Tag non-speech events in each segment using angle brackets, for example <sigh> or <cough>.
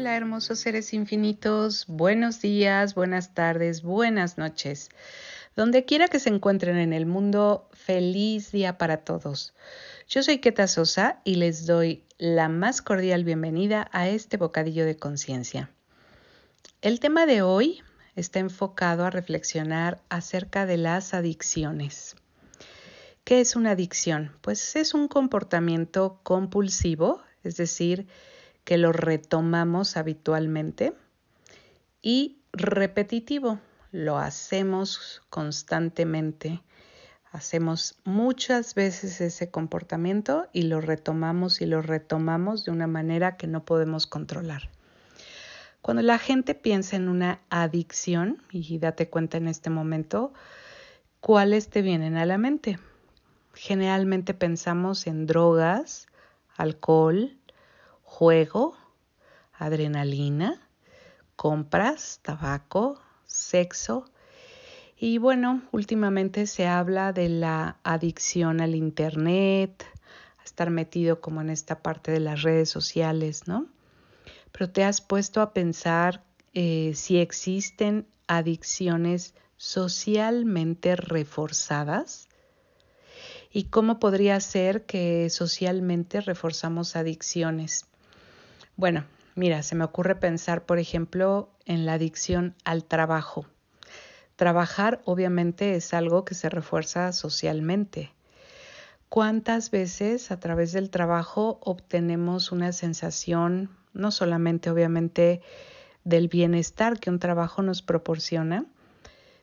Hola hermosos seres infinitos, buenos días, buenas tardes, buenas noches. Donde quiera que se encuentren en el mundo, feliz día para todos. Yo soy Keta Sosa y les doy la más cordial bienvenida a este bocadillo de conciencia. El tema de hoy está enfocado a reflexionar acerca de las adicciones. ¿Qué es una adicción? Pues es un comportamiento compulsivo, es decir, que lo retomamos habitualmente y repetitivo, lo hacemos constantemente. Hacemos muchas veces ese comportamiento y lo retomamos y lo retomamos de una manera que no podemos controlar. Cuando la gente piensa en una adicción, y date cuenta en este momento, ¿cuáles te vienen a la mente? Generalmente pensamos en drogas, alcohol, juego, adrenalina, compras, tabaco, sexo. Y bueno, últimamente se habla de la adicción al Internet, estar metido como en esta parte de las redes sociales, ¿no? Pero te has puesto a pensar eh, si existen adicciones socialmente reforzadas y cómo podría ser que socialmente reforzamos adicciones. Bueno, mira, se me ocurre pensar, por ejemplo, en la adicción al trabajo. Trabajar obviamente es algo que se refuerza socialmente. ¿Cuántas veces a través del trabajo obtenemos una sensación, no solamente obviamente del bienestar que un trabajo nos proporciona,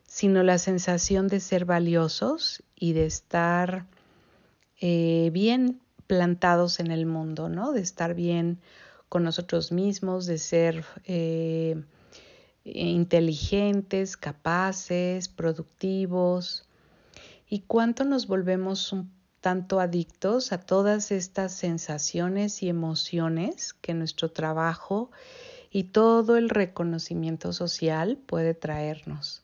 sino la sensación de ser valiosos y de estar eh, bien plantados en el mundo, ¿no? De estar bien con nosotros mismos, de ser eh, inteligentes, capaces, productivos. ¿Y cuánto nos volvemos tanto adictos a todas estas sensaciones y emociones que nuestro trabajo y todo el reconocimiento social puede traernos?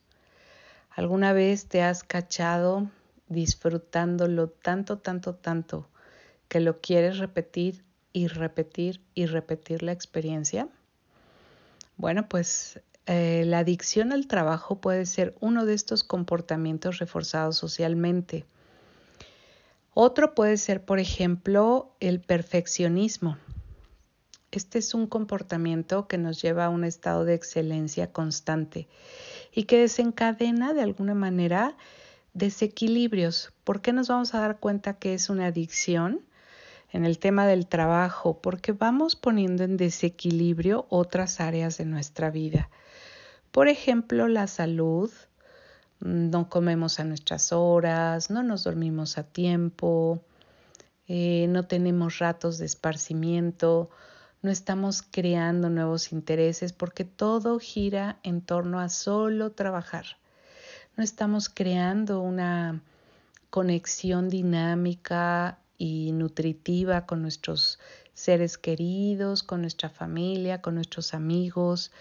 ¿Alguna vez te has cachado disfrutándolo tanto, tanto, tanto que lo quieres repetir y repetir y repetir la experiencia? Bueno, pues eh, la adicción al trabajo puede ser uno de estos comportamientos reforzados socialmente. Otro puede ser, por ejemplo, el perfeccionismo. Este es un comportamiento que nos lleva a un estado de excelencia constante y que desencadena de alguna manera desequilibrios. ¿Por qué nos vamos a dar cuenta que es una adicción? En el tema del trabajo, porque vamos poniendo en desequilibrio otras áreas de nuestra vida. Por ejemplo, la salud, no comemos a nuestras horas, no nos dormimos a tiempo, eh, no tenemos ratos de esparcimiento, no estamos creando nuevos intereses porque todo gira en torno a solo trabajar. No estamos creando una conexión dinámica y nutritiva con nuestros seres queridos, con nuestra familia, con nuestros amigos.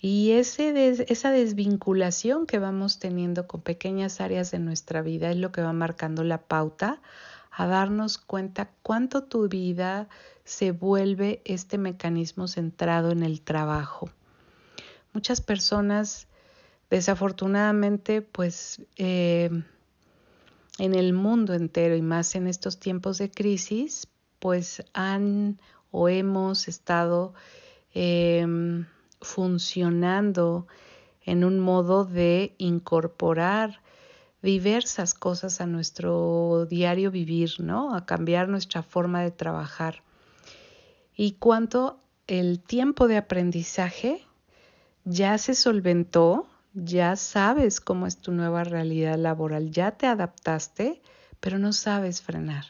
Y ese esa desvinculación que vamos teniendo con pequeñas áreas de nuestra vida es lo que va marcando la pauta a darnos cuenta cuánto tu vida se vuelve este mecanismo centrado en el trabajo. Muchas personas desafortunadamente pues eh, en el mundo entero y más en estos tiempos de crisis, pues han o hemos estado em, funcionando en un modo de incorporar diversas cosas a nuestro diario vivir, ¿no? A cambiar nuestra forma de trabajar. Y cuánto el tiempo de aprendizaje ya se solventó ya sabes cómo es tu nueva realidad laboral, ya te adaptaste, pero no sabes frenar.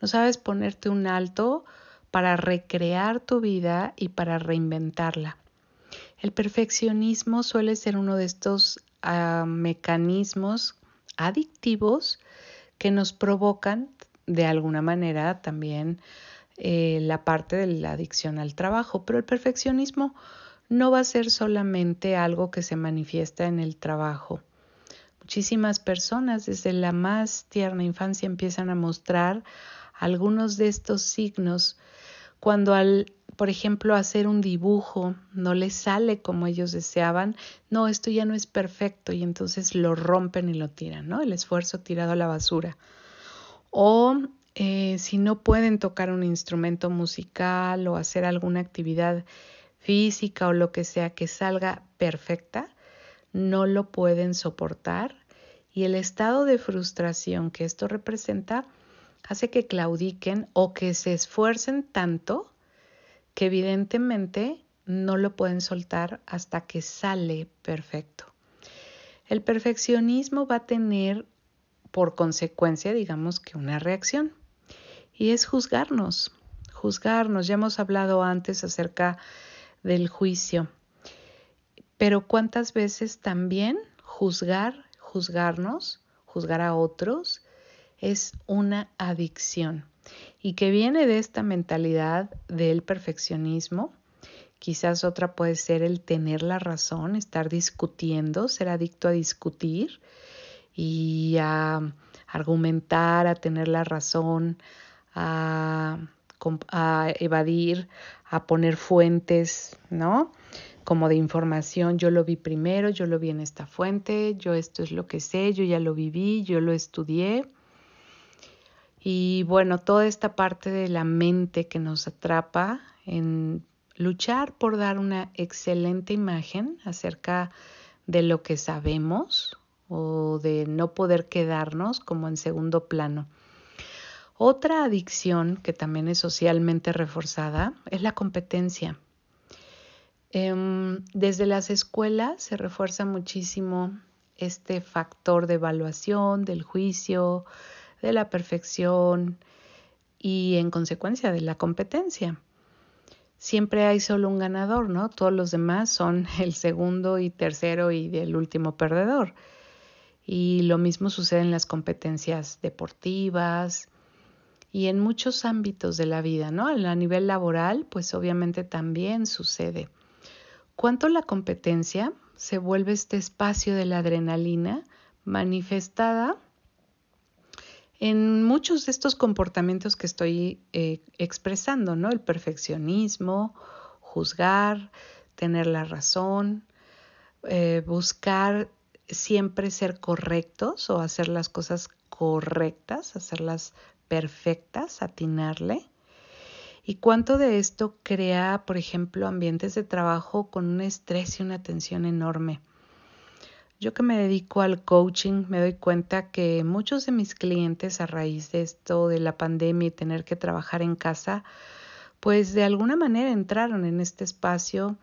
No sabes ponerte un alto para recrear tu vida y para reinventarla. El perfeccionismo suele ser uno de estos ah, mecanismos adictivos que nos provocan de alguna manera también eh, la parte de la adicción al trabajo, pero el perfeccionismo no va a ser solamente algo que se manifiesta en el trabajo. Muchísimas personas desde la más tierna infancia empiezan a mostrar algunos de estos signos cuando al por ejemplo, hacer un dibujo, no les sale como ellos deseaban, no, esto ya no es perfecto y entonces lo rompen y lo tiran, ¿no? El esfuerzo tirado a la basura. O eh, si no pueden tocar un instrumento musical o hacer alguna actividad física o lo que sea que salga perfecta, no lo pueden soportar y el estado de frustración que esto representa hace que claudiquen o que se esfuercen tanto que evidentemente no lo pueden soltar hasta que sale perfecto. El perfeccionismo va a tener por consecuencia, digamos que una reacción y es juzgarnos, juzgarnos. Ya hemos hablado antes acerca del juicio, pero ¿cuántas veces también juzgar, juzgarnos, juzgar a otros es una adicción? Y que viene de esta mentalidad del perfeccionismo. Quizás otra puede ser el tener la razón, estar discutiendo, ser adicto a discutir y a argumentar, a tener la razón, a, evadir, a poner fuentes, ¿no? Como de información, yo lo vi primero, yo lo vi en esta fuente, yo esto es lo que sé, yo ya lo viví, yo lo estudié. Y bueno, toda esta parte de la mente que nos atrapa en luchar por dar una excelente imagen acerca de lo que sabemos o de no poder quedarnos como en segundo plano. Otra adicción que también es socialmente reforzada es la competencia. Em, desde las escuelas se refuerza muchísimo este factor de evaluación, del juicio, de la perfección y en consecuencia de la competencia. Siempre hay solo un ganador, ¿no? Todos los demás son <laughs> el segundo y tercero y el último perdedor. Y lo mismo sucede en las competencias deportivas, y en muchos ámbitos de la vida, ¿no? A nivel laboral, pues obviamente también sucede. ¿Cuánto la competencia se vuelve este espacio de la adrenalina manifestada en muchos de estos comportamientos que estoy eh, expresando, ¿no? El perfeccionismo, juzgar, tener la razón, eh, buscar siempre ser correctos o hacer las cosas correctas, hacerlas perfectas, atinarle. ¿Y cuánto de esto crea, por ejemplo, ambientes de trabajo con un estrés y una tensión enorme? Yo que me dedico al coaching me doy cuenta que muchos de mis clientes a raíz de esto de la pandemia y tener que trabajar en casa, pues de alguna manera entraron en este espacio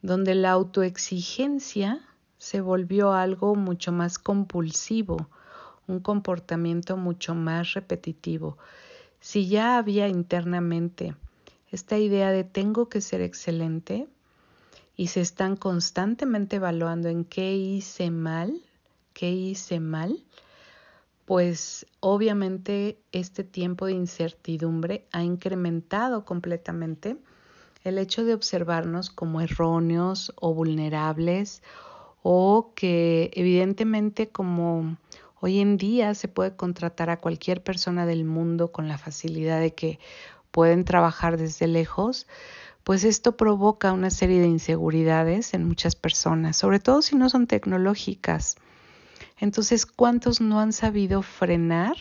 donde la autoexigencia se volvió algo mucho más compulsivo, un comportamiento mucho más repetitivo. Si ya había internamente esta idea de tengo que ser excelente y se están constantemente evaluando en qué hice mal, qué hice mal, pues obviamente este tiempo de incertidumbre ha incrementado completamente el hecho de observarnos como erróneos o vulnerables o que evidentemente como Hoy en día se puede contratar a cualquier persona del mundo con la facilidad de que pueden trabajar desde lejos, pues esto provoca una serie de inseguridades en muchas personas, sobre todo si no son tecnológicas. Entonces, ¿cuántos no han sabido frenar,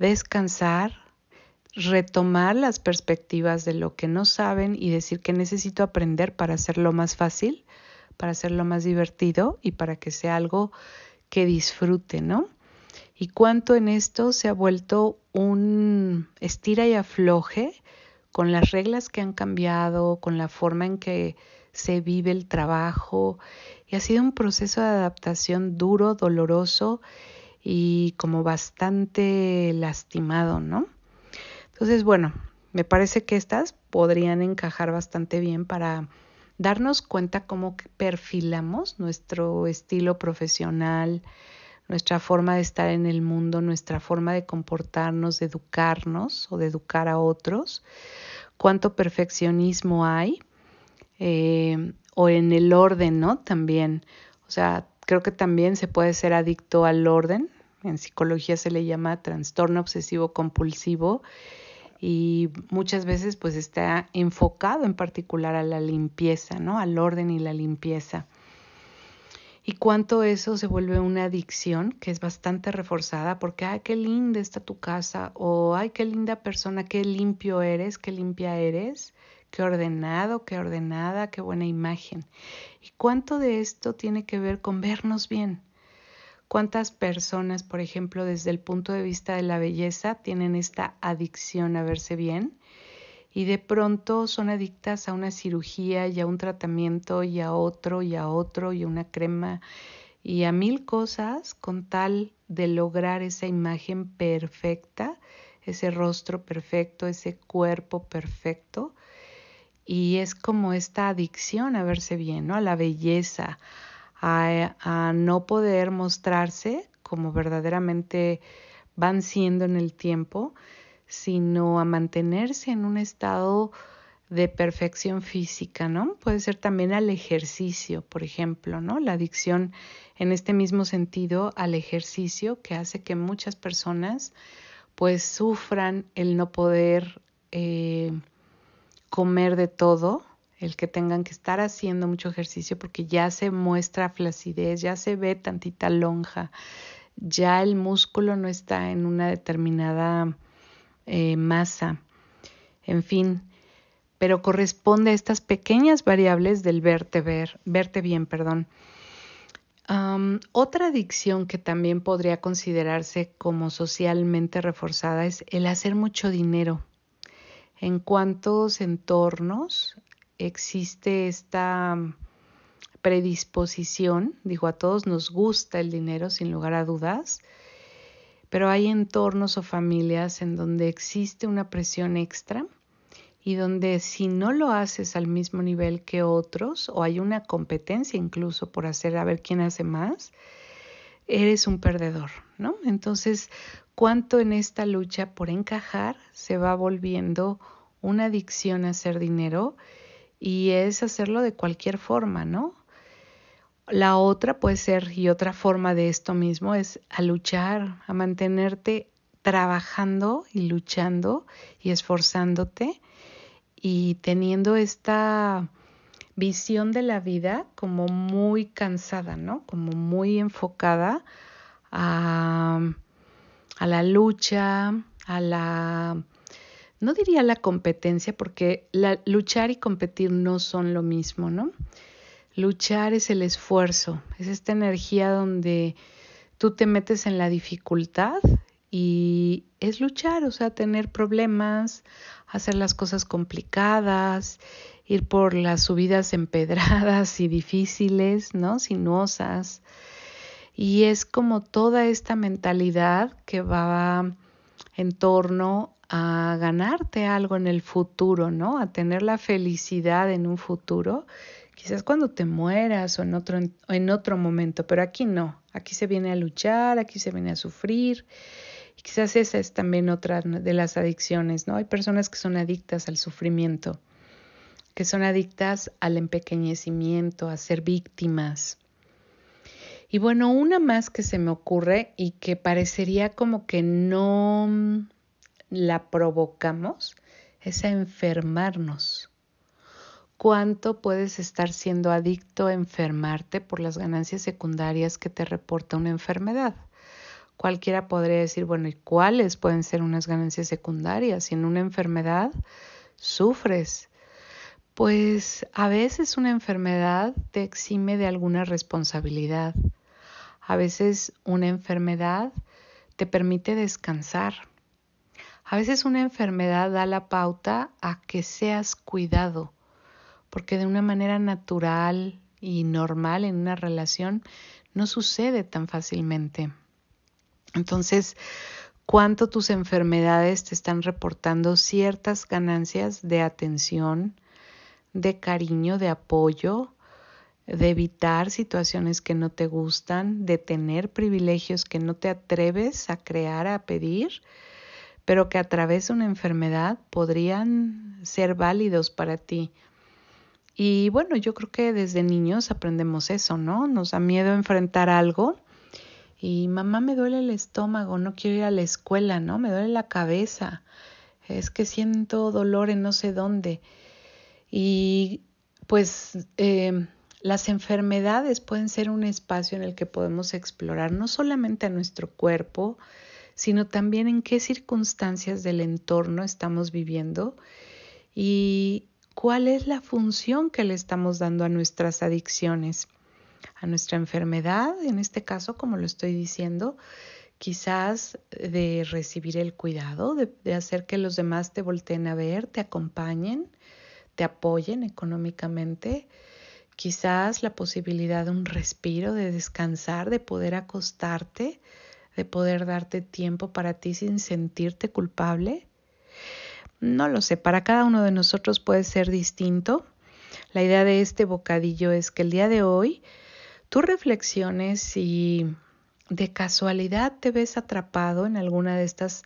descansar, retomar las perspectivas de lo que no saben y decir que necesito aprender para hacerlo más fácil, para hacerlo más divertido y para que sea algo que disfrute, ¿no? Y cuánto en esto se ha vuelto un estira y afloje con las reglas que han cambiado, con la forma en que se vive el trabajo y ha sido un proceso de adaptación duro, doloroso y como bastante lastimado, ¿no? Entonces, bueno, me parece que estas podrían encajar bastante bien para darnos cuenta cómo perfilamos nuestro estilo profesional, nuestra forma de estar en el mundo, nuestra forma de comportarnos, de educarnos o de educar a otros, cuánto perfeccionismo hay eh, o en el orden, ¿no? También, o sea, creo que también se puede ser adicto al orden, en psicología se le llama trastorno obsesivo compulsivo y muchas veces pues está enfocado en particular a la limpieza, ¿no? Al orden y la limpieza. Y cuánto eso se vuelve una adicción que es bastante reforzada porque, ay, qué linda está tu casa o, ay, qué linda persona, qué limpio eres, qué limpia eres, qué ordenado, qué ordenada, qué buena imagen. Y cuánto de esto tiene que ver con vernos bien. ¿Cuántas personas, por ejemplo, desde el punto de vista de la belleza, tienen esta adicción a verse bien? Y de pronto son adictas a una cirugía y a un tratamiento y a otro y a otro y a una crema y a mil cosas con tal de lograr esa imagen perfecta, ese rostro perfecto, ese cuerpo perfecto. Y es como esta adicción a verse bien, ¿no? A la belleza, a, no poder mostrarse como verdaderamente van siendo en el tiempo, sino a mantenerse en un estado de perfección física, ¿no? Puede ser también al ejercicio, por ejemplo, ¿no? La adicción en este mismo sentido al ejercicio que hace que muchas personas pues sufran el no poder eh, comer de todo, el que tengan que estar haciendo mucho ejercicio porque ya se muestra flacidez, ya se ve tantita lonja, ya el músculo no está en una determinada eh, masa, en fin, pero corresponde a estas pequeñas variables del verte, ver, verte bien, perdón. otra adicción que también podría considerarse como socialmente reforzada es el hacer mucho dinero. En cuántos entornos existe esta predisposición, digo, a todos nos gusta el dinero sin lugar a dudas, pero hay entornos o familias en donde existe una presión extra y donde si no lo haces al mismo nivel que otros o hay una competencia incluso por hacer a ver quién hace más, eres un perdedor, ¿no? Entonces, ¿cuánto en esta lucha por encajar se va volviendo una adicción a hacer dinero? y es hacerlo de cualquier forma, ¿no? La otra puede ser, y otra forma de esto mismo, es a luchar, a mantenerte trabajando y luchando y esforzándote y teniendo esta visión de la vida como muy cansada, ¿no? Como muy enfocada a, a la lucha, a la no diría la competencia porque la, luchar y competir no son lo mismo, ¿no? Luchar es el esfuerzo, es esta energía donde tú te metes en la dificultad y es luchar, o sea, tener problemas, hacer las cosas complicadas, ir por las subidas empedradas y difíciles, ¿no? Sinuosas. Y es como toda esta mentalidad que va en torno a ganarte algo en el futuro, ¿no? A tener la felicidad en un futuro, quizás cuando te mueras o en otro, en otro momento, pero aquí no, aquí se viene a luchar, aquí se viene a sufrir. Y quizás esa es también otra de las adicciones, ¿no? Hay personas que son adictas al sufrimiento, que son adictas al empequeñecimiento, a ser víctimas. Y bueno, una más que se me ocurre y que parecería como que no la provocamos es a enfermarnos. ¿Cuánto puedes estar siendo adicto a enfermarte por las ganancias secundarias que te reporta una enfermedad? Cualquiera podría decir, bueno, ¿y cuáles pueden ser unas ganancias secundarias? Si en una enfermedad sufres, pues a veces una enfermedad te exime de alguna responsabilidad. A veces una enfermedad te permite descansar. A veces una enfermedad da la pauta a que seas cuidado, porque de una manera natural y normal en una relación no sucede tan fácilmente. Entonces, ¿cuánto tus enfermedades te están reportando ciertas ganancias de atención, de cariño, de apoyo, de evitar situaciones que no te gustan, de tener privilegios que no te atreves a crear, a pedir? pero que a través de una enfermedad podrían ser válidos para ti. Y bueno, yo creo que desde niños aprendemos eso, ¿no? Nos da miedo enfrentar algo y mamá me duele el estómago, no quiero ir a la escuela, ¿no? Me duele la cabeza. es que siento dolor en no sé dónde. Y pues eh, las enfermedades pueden ser un espacio en el que podemos explorar no solamente a nuestro cuerpo, sino también en qué circunstancias del entorno estamos viviendo y cuál es la función que le estamos dando a nuestras adicciones, a nuestra enfermedad, en este caso, como lo estoy diciendo, quizás de recibir el cuidado, de, hacer que los demás te volteen a ver, te acompañen, te apoyen económicamente, quizás la posibilidad de un respiro, de descansar, de poder acostarte, de poder darte tiempo para ti sin sentirte culpable. No lo sé, para cada uno de nosotros puede ser distinto. La idea de este bocadillo es que el día de hoy tú reflexiones si de casualidad te ves atrapado en alguna de estas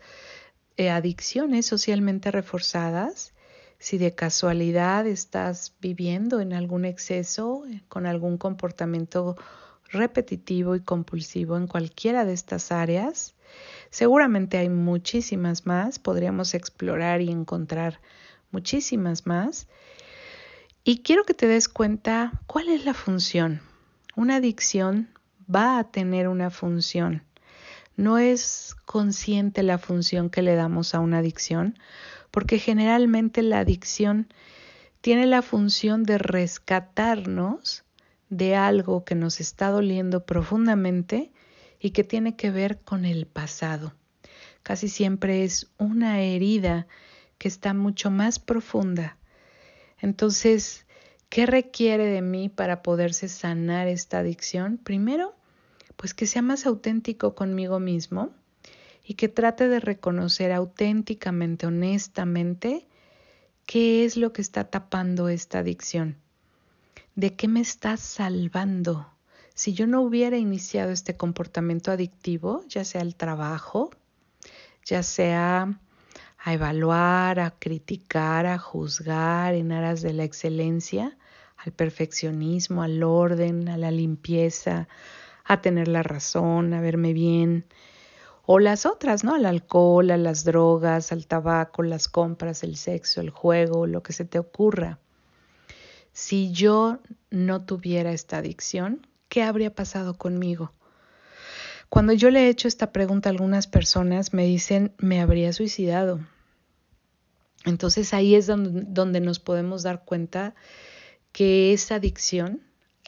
eh, adicciones socialmente reforzadas, si de casualidad estás viviendo en algún exceso, eh, con algún comportamiento repetitivo y compulsivo en cualquiera de estas áreas, seguramente hay muchísimas más, podríamos explorar y encontrar muchísimas más. Y quiero que te des cuenta cuál es la función. Una adicción va a tener una función. No es consciente la función que le damos a una adicción, porque generalmente la adicción tiene la función de rescatarnos de algo que nos está doliendo profundamente y que tiene que ver con el pasado. Casi siempre es una herida que está mucho más profunda. Entonces, ¿qué requiere de mí para poderse sanar esta adicción? Primero, pues que sea más auténtico conmigo mismo y que trate de reconocer auténticamente, honestamente, qué es lo que está tapando esta adicción. ¿De qué me está salvando? Si yo no hubiera iniciado este comportamiento adictivo, ya sea el trabajo, ya sea a evaluar, a criticar, a juzgar en aras de la excelencia, al perfeccionismo, al orden, a la limpieza, a tener la razón, a verme bien, o las otras, ¿no? Al alcohol, a las drogas, al tabaco, las compras, el sexo, el juego, lo que se te ocurra. Si yo no tuviera esta adicción, ¿qué habría pasado conmigo? Cuando yo le he hecho esta pregunta a algunas personas, me dicen, me habría suicidado. Entonces ahí es donde, donde nos podemos dar cuenta que esa adicción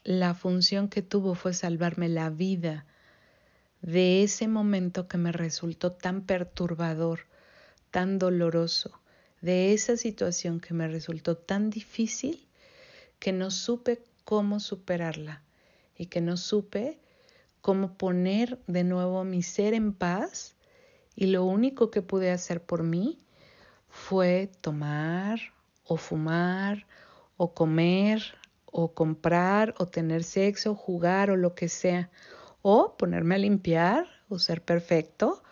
la función que tuvo fue salvarme la vida de ese momento que me resultó tan perturbador, tan doloroso, de esa situación que me resultó tan difícil que no supe cómo superarla y que no supe cómo poner de nuevo mi ser en paz y lo único que pude hacer por mí fue tomar o fumar o comer o comprar o tener sexo, jugar o lo que sea, o ponerme a limpiar o ser perfecto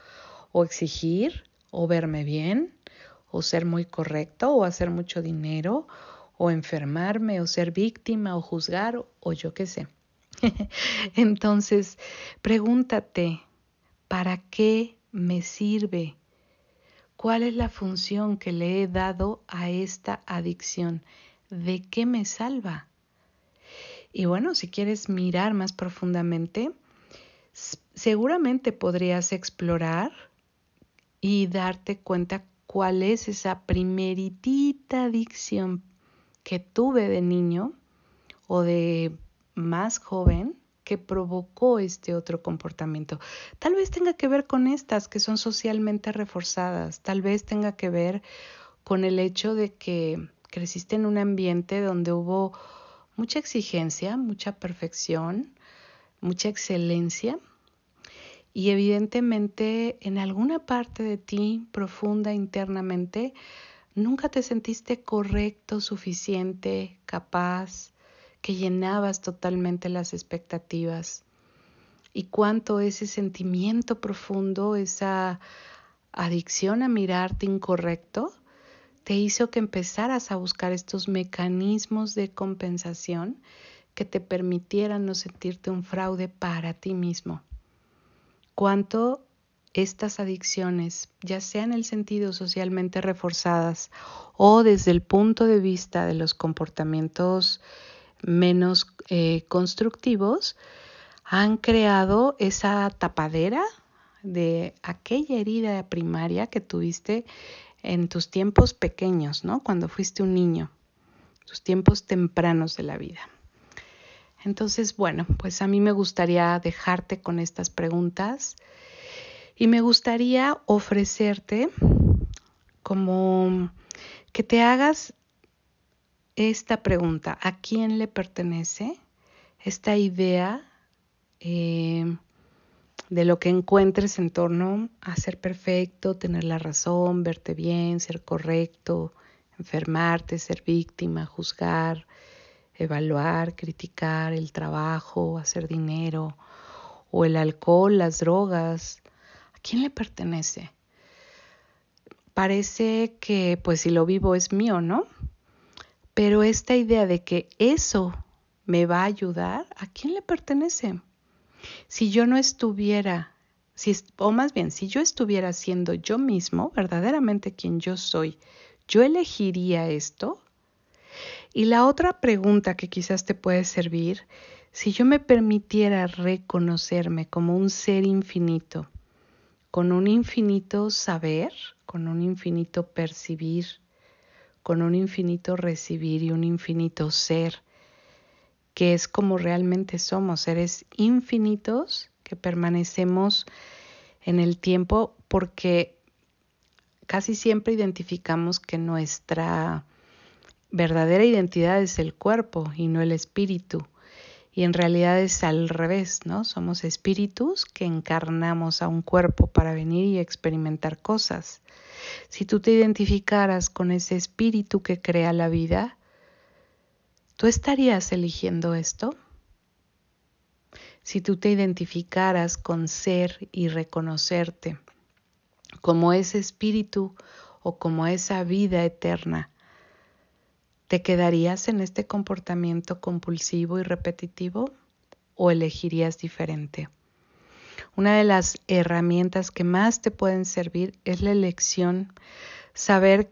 o exigir o verme bien o ser muy correcto o hacer mucho dinero o enfermarme o ser víctima o juzgar o yo qué sé. <laughs> Entonces, pregúntate, ¿para qué me sirve? ¿Cuál es la función que le he dado a esta adicción? ¿De qué me salva? Y bueno, si quieres mirar más profundamente, seguramente podrías explorar y darte cuenta cuál es esa primeritita adicción que tuve de niño o de más joven que provocó este otro comportamiento. Tal vez tenga que ver con estas que son socialmente reforzadas, tal vez tenga que ver con el hecho de que creciste en un ambiente donde hubo mucha exigencia, mucha perfección, mucha excelencia y evidentemente en alguna parte de ti, profunda internamente, nunca te sentiste correcto, suficiente, capaz, que llenabas totalmente las expectativas. Y cuánto ese sentimiento profundo, esa adicción a mirarte incorrecto, te hizo que empezaras a buscar estos mecanismos de compensación que te permitieran no sentirte un fraude para ti mismo. Cuánto estas adicciones, ya sea en el sentido socialmente reforzadas o desde el punto de vista de los comportamientos menos eh, constructivos, han creado esa tapadera de aquella herida primaria que tuviste en tus tiempos pequeños, ¿no? Cuando fuiste un niño, tus tiempos tempranos de la vida. Entonces, bueno, pues a mí me gustaría dejarte con estas preguntas y me gustaría ofrecerte como que te hagas esta pregunta, ¿a quién le pertenece esta idea eh, de lo que encuentres en torno a ser perfecto, tener la razón, verte bien, ser correcto, enfermarte, ser víctima, juzgar, evaluar, criticar el trabajo, hacer dinero o el alcohol, las drogas, ¿a quién le pertenece? Parece que pues si lo vivo es mío, ¿no? Pero esta idea de que eso me va a ayudar, ¿a quién le pertenece? Si yo no estuviera, si, o más bien, si yo estuviera siendo yo mismo, verdaderamente quien yo soy, ¿yo elegiría esto? Y la otra pregunta que quizás te puede servir, si yo me permitiera reconocerme como un ser infinito, con un infinito saber, con un infinito percibir, con un infinito recibir y un infinito ser, que es como realmente somos, seres infinitos que permanecemos en el tiempo porque casi siempre identificamos que nuestra verdadera identidad es el cuerpo y no el espíritu. Y en realidad es al revés, ¿no? Somos espíritus que encarnamos a un cuerpo para venir y experimentar cosas. Si tú te identificaras con ese espíritu que crea la vida, ¿tú estarías eligiendo esto? Si tú te identificaras con ser y reconocerte como ese espíritu o como esa vida eterna, ¿Te quedarías en este comportamiento compulsivo y repetitivo o elegirías diferente? Una de las herramientas que más te pueden servir es la elección, saber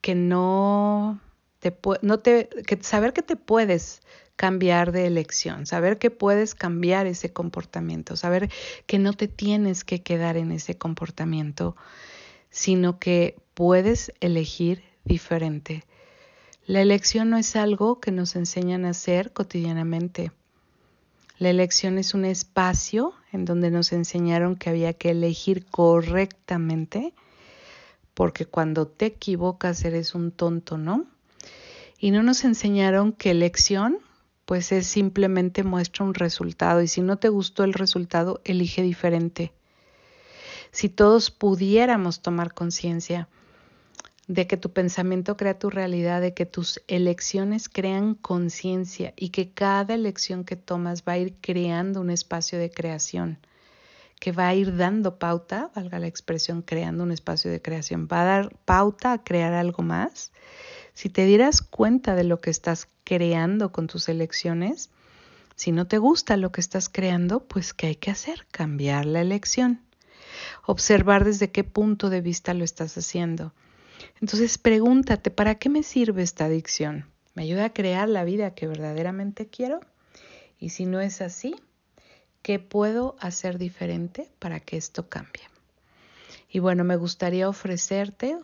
que no te, no que saber que te puedes cambiar de elección, saber que puedes cambiar ese comportamiento, saber que no te tienes que quedar en ese comportamiento, sino que puedes elegir diferente. La elección no es algo que nos enseñan a hacer cotidianamente. La elección es un espacio en donde nos enseñaron que había que elegir correctamente, porque cuando te equivocas eres un tonto, ¿no? Y no nos enseñaron que elección pues es simplemente muestra un resultado y si no te gustó el resultado, elige diferente. Si todos pudiéramos tomar conciencia de que tu pensamiento crea tu realidad, de que tus elecciones crean conciencia y que cada elección que tomas va a ir creando un espacio de creación, que va a ir dando pauta, valga la expresión, creando un espacio de creación, va a dar pauta a crear algo más. Si te dieras cuenta de lo que estás creando con tus elecciones, si no te gusta lo que estás creando, pues ¿qué hay que hacer? Cambiar la elección. Observar desde qué punto de vista lo estás haciendo entonces pregúntate, ¿para qué me sirve esta adicción? ¿Me ayuda a crear la vida que verdaderamente quiero? Y si no es así, ¿qué puedo hacer diferente para que esto cambie? Y bueno, me gustaría ofrecerte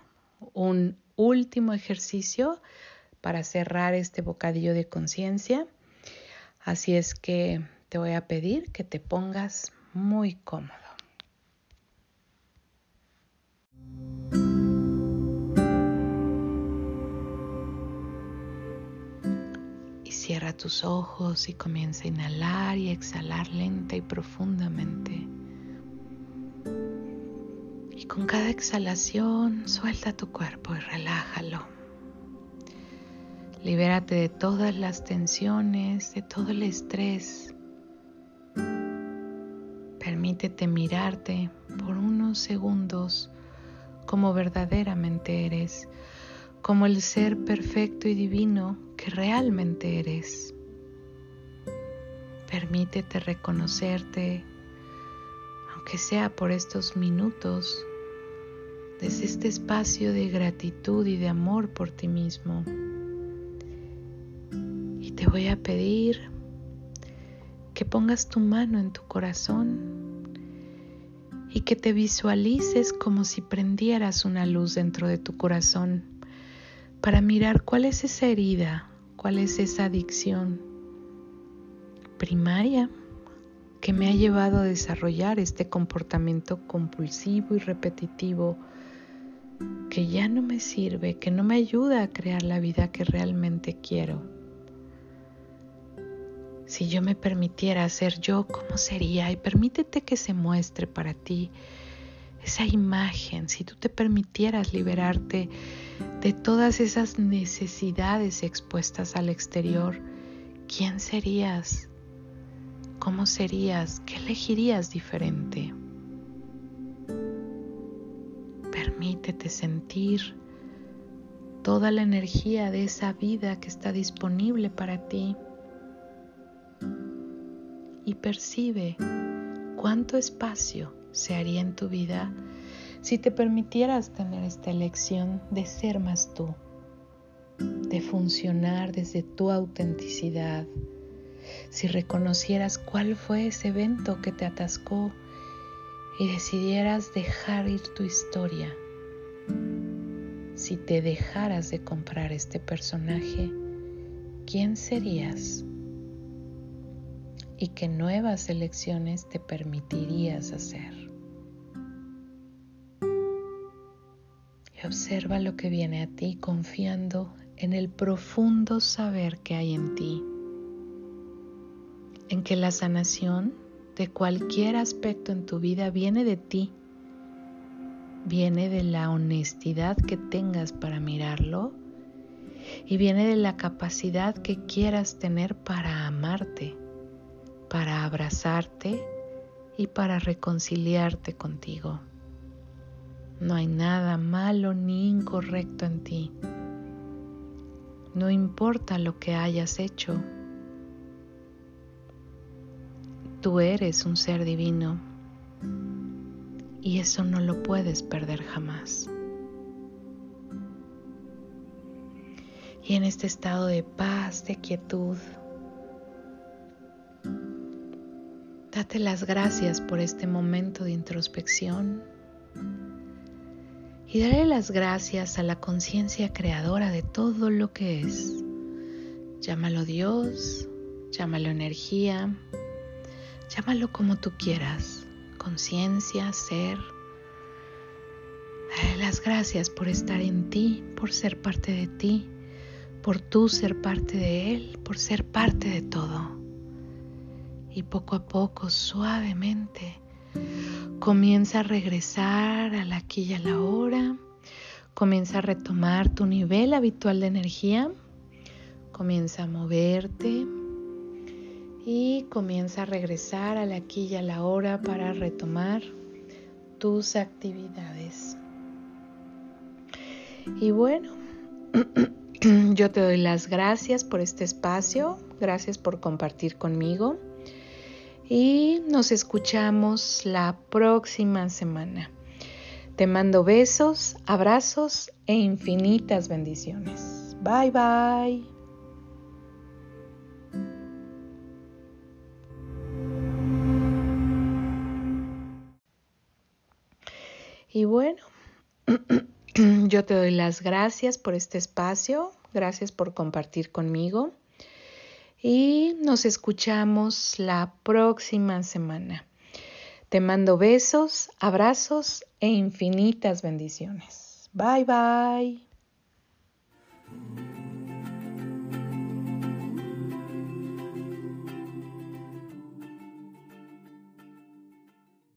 un último ejercicio para cerrar este bocadillo de conciencia. Así es que te voy a pedir que te pongas muy cómodo. Tus ojos y comienza a inhalar y exhalar lenta y profundamente. Y con cada exhalación suelta tu cuerpo y relájalo. Libérate de todas las tensiones, de todo el estrés. Permítete mirarte por unos segundos como verdaderamente eres, como el ser perfecto y divino que realmente eres. Permítete reconocerte, aunque sea por estos minutos, desde este espacio de gratitud y de amor por ti mismo. Y te voy a pedir que pongas tu mano en tu corazón y que te visualices como si prendieras una luz dentro de tu corazón para mirar cuál es esa herida, cuál es esa adicción primaria que me ha llevado a desarrollar este comportamiento compulsivo y repetitivo que ya no me sirve, que no me ayuda a crear la vida que realmente quiero. Si yo me permitiera ser yo, ¿cómo sería? Y permítete que se muestre para ti esa imagen, si tú te permitieras liberarte de todas esas necesidades expuestas al exterior, ¿quién serías? ¿Cómo serías? ¿Qué elegirías diferente? Permítete sentir toda la energía de esa vida que está disponible para ti y percibe cuánto espacio se haría en tu vida si te permitieras tener esta elección de ser más tú, de funcionar desde tu autenticidad, si reconocieras cuál fue ese evento que te atascó y decidieras dejar ir tu historia, si te dejaras de comprar este personaje, ¿quién serías? ¿Y qué nuevas elecciones te permitirías hacer? Y observa lo que viene a ti confiando en el profundo saber que hay en ti, en que la sanación de cualquier aspecto en tu vida viene de ti, viene de la honestidad que tengas para mirarlo y viene de la capacidad que quieras tener para amarte, para abrazarte y para reconciliarte contigo. No hay nada malo ni incorrecto en ti. No importa lo que hayas hecho, Tú eres un ser divino y eso no lo puedes perder jamás. Y en este estado de paz, de quietud, date las gracias por este momento de introspección y dale las gracias a la conciencia creadora de todo lo que es. Llámalo Dios, llámalo energía, Llámalo como tú quieras, conciencia, ser. Dale las gracias por estar en ti, por ser parte de ti, por tú ser parte de Él, por ser parte de todo. Y poco a poco, suavemente, comienza a regresar a la aquí y a la hora. Comienza a retomar tu nivel habitual de energía. Comienza a moverte y comienza a regresar a la aquí y a la hora para retomar tus actividades. Y bueno, <clears throat> yo te doy las gracias por este espacio, gracias por compartir conmigo y nos escuchamos la próxima semana. Te mando besos, abrazos e infinitas bendiciones. Bye bye. Y bueno, <clears throat> yo te doy las gracias por este espacio, gracias por compartir conmigo y nos escuchamos la próxima semana. Te mando besos, abrazos e infinitas bendiciones. Bye bye.